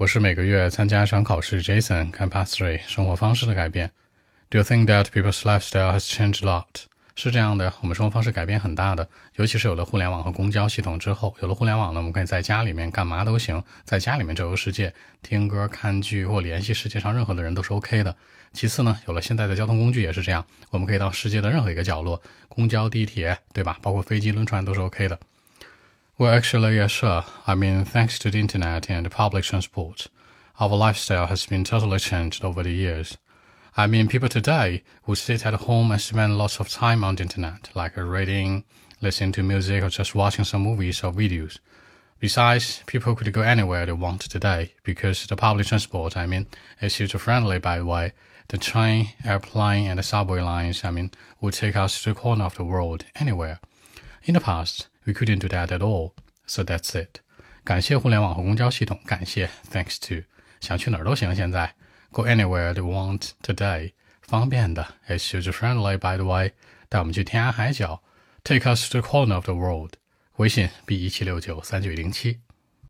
我是每个月参加一场考试，Jason 看 Path Three 生活方式的改变。Do you think that people's lifestyle has changed a lot？是这样的，我们生活方式改变很大的，尤其是有了互联网和公交系统之后，有了互联网呢，我们可以在家里面干嘛都行，在家里面周游世界，听歌、看剧或联系世界上任何的人都是 OK 的。其次呢，有了现在的交通工具也是这样，我们可以到世界的任何一个角落，公交、地铁，对吧？包括飞机、轮船都是 OK 的。Well, actually, yeah, sure. I mean, thanks to the internet and the public transport, our lifestyle has been totally changed over the years. I mean, people today would sit at home and spend lots of time on the internet, like reading, listening to music, or just watching some movies or videos. Besides, people could go anywhere they want today because the public transport, I mean, is user-friendly by the way. The train, airplane, and the subway lines, I mean, would take us to the corner of the world, anywhere. In the past, we couldn't do that at all. So that's it. 感谢互联网和公交系统，感谢 thanks to 想去哪儿都行。现在 go anywhere they want today，方便的，it's user friendly by the way，带我们去天涯海角，take us to the corner of the world。微信 b 一七六九三九零七。